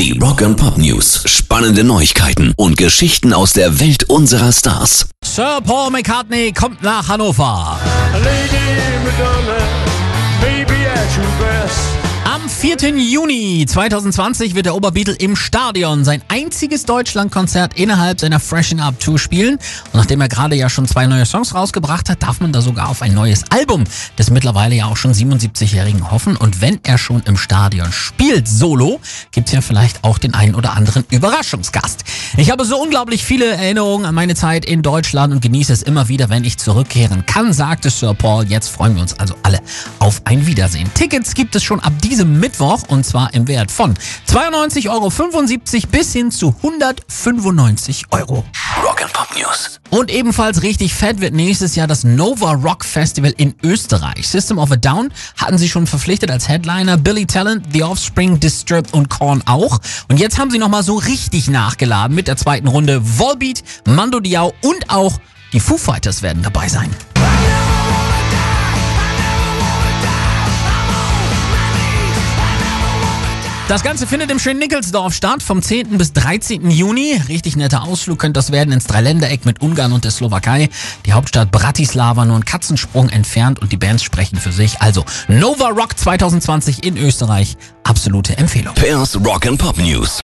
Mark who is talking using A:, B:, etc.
A: Die Rock and Pop News. Spannende Neuigkeiten und Geschichten aus der Welt unserer Stars.
B: Sir Paul McCartney kommt nach Hannover.
C: Lady Madonna, baby
B: 4. Juni 2020 wird der Oberbeatle im Stadion sein einziges Deutschlandkonzert innerhalb seiner Freshen Up Tour spielen. Und nachdem er gerade ja schon zwei neue Songs rausgebracht hat, darf man da sogar auf ein neues Album des mittlerweile ja auch schon 77-Jährigen hoffen. Und wenn er schon im Stadion spielt, solo, gibt's ja vielleicht auch den einen oder anderen Überraschungsgast. Ich habe so unglaublich viele Erinnerungen an meine Zeit in Deutschland und genieße es immer wieder, wenn ich zurückkehren kann, sagte Sir Paul. Jetzt freuen wir uns also alle auf ein Wiedersehen. Tickets gibt es schon ab diesem Mittwoch und zwar im Wert von 92,75 Euro bis hin zu 195 Euro.
A: Rock and Pop News.
B: Und ebenfalls richtig fett wird nächstes Jahr das Nova Rock Festival in Österreich. System of a Down hatten sie schon verpflichtet als Headliner, Billy Talent, The Offspring, Disturbed und Korn auch. Und jetzt haben sie nochmal so richtig nachgeladen mit der zweiten Runde. Volbeat, Mando Diao und auch die Foo Fighters werden dabei sein. Das Ganze findet im schönen Nickelsdorf statt, vom 10. bis 13. Juni. Richtig netter Ausflug könnte das werden ins Dreiländereck mit Ungarn und der Slowakei. Die Hauptstadt Bratislava nur einen Katzensprung entfernt und die Bands sprechen für sich. Also Nova Rock 2020 in Österreich, absolute Empfehlung.
A: Pairs Rock and Pop News.